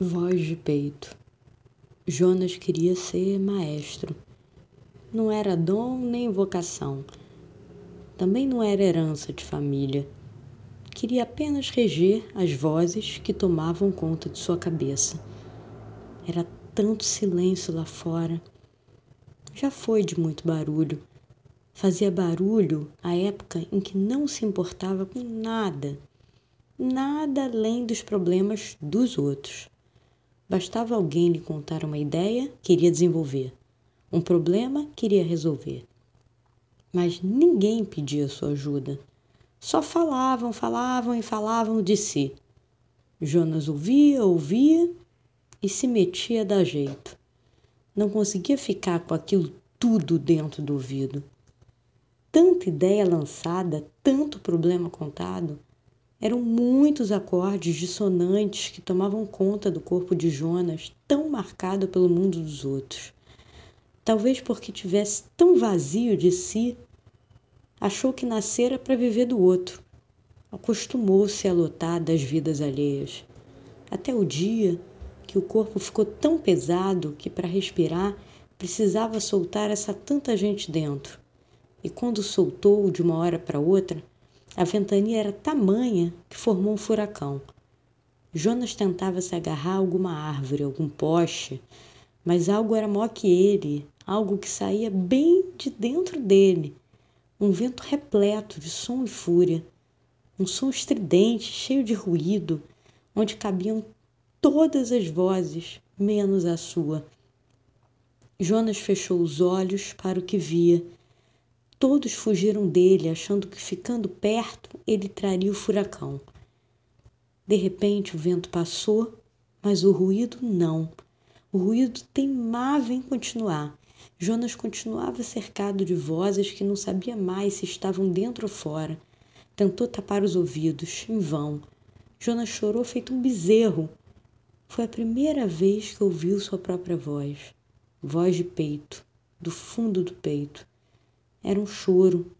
Voz de peito. Jonas queria ser maestro. Não era dom nem vocação. Também não era herança de família. Queria apenas reger as vozes que tomavam conta de sua cabeça. Era tanto silêncio lá fora. Já foi de muito barulho. Fazia barulho à época em que não se importava com nada, nada além dos problemas dos outros. Bastava alguém lhe contar uma ideia, queria desenvolver. Um problema, queria resolver. Mas ninguém pedia sua ajuda. Só falavam, falavam e falavam de si. Jonas ouvia, ouvia e se metia da jeito. Não conseguia ficar com aquilo tudo dentro do ouvido. Tanta ideia lançada, tanto problema contado, eram muitos acordes dissonantes que tomavam conta do corpo de Jonas, tão marcado pelo mundo dos outros. Talvez porque tivesse tão vazio de si, achou que nascera para viver do outro. Acostumou-se a lutar das vidas alheias. Até o dia que o corpo ficou tão pesado que para respirar precisava soltar essa tanta gente dentro. E quando soltou de uma hora para outra, a ventania era tamanha que formou um furacão. Jonas tentava se agarrar a alguma árvore, algum poste, mas algo era maior que ele, algo que saía bem de dentro dele. Um vento repleto de som e fúria, um som estridente, cheio de ruído, onde cabiam todas as vozes, menos a sua. Jonas fechou os olhos para o que via Todos fugiram dele, achando que ficando perto ele traria o furacão. De repente o vento passou, mas o ruído não. O ruído teimava em continuar. Jonas continuava cercado de vozes que não sabia mais se estavam dentro ou fora. Tentou tapar os ouvidos, em vão. Jonas chorou feito um bezerro. Foi a primeira vez que ouviu sua própria voz. Voz de peito, do fundo do peito. Era um choro,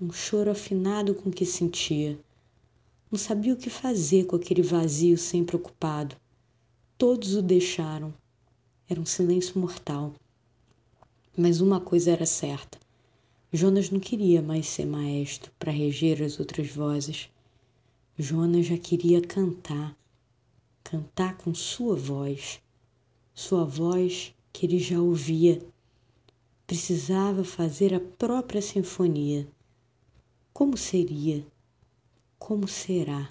um choro afinado com o que sentia. Não sabia o que fazer com aquele vazio sempre ocupado. Todos o deixaram. Era um silêncio mortal. Mas uma coisa era certa. Jonas não queria mais ser maestro para reger as outras vozes. Jonas já queria cantar, cantar com sua voz, sua voz que ele já ouvia Precisava fazer a própria sinfonia. Como seria? Como será?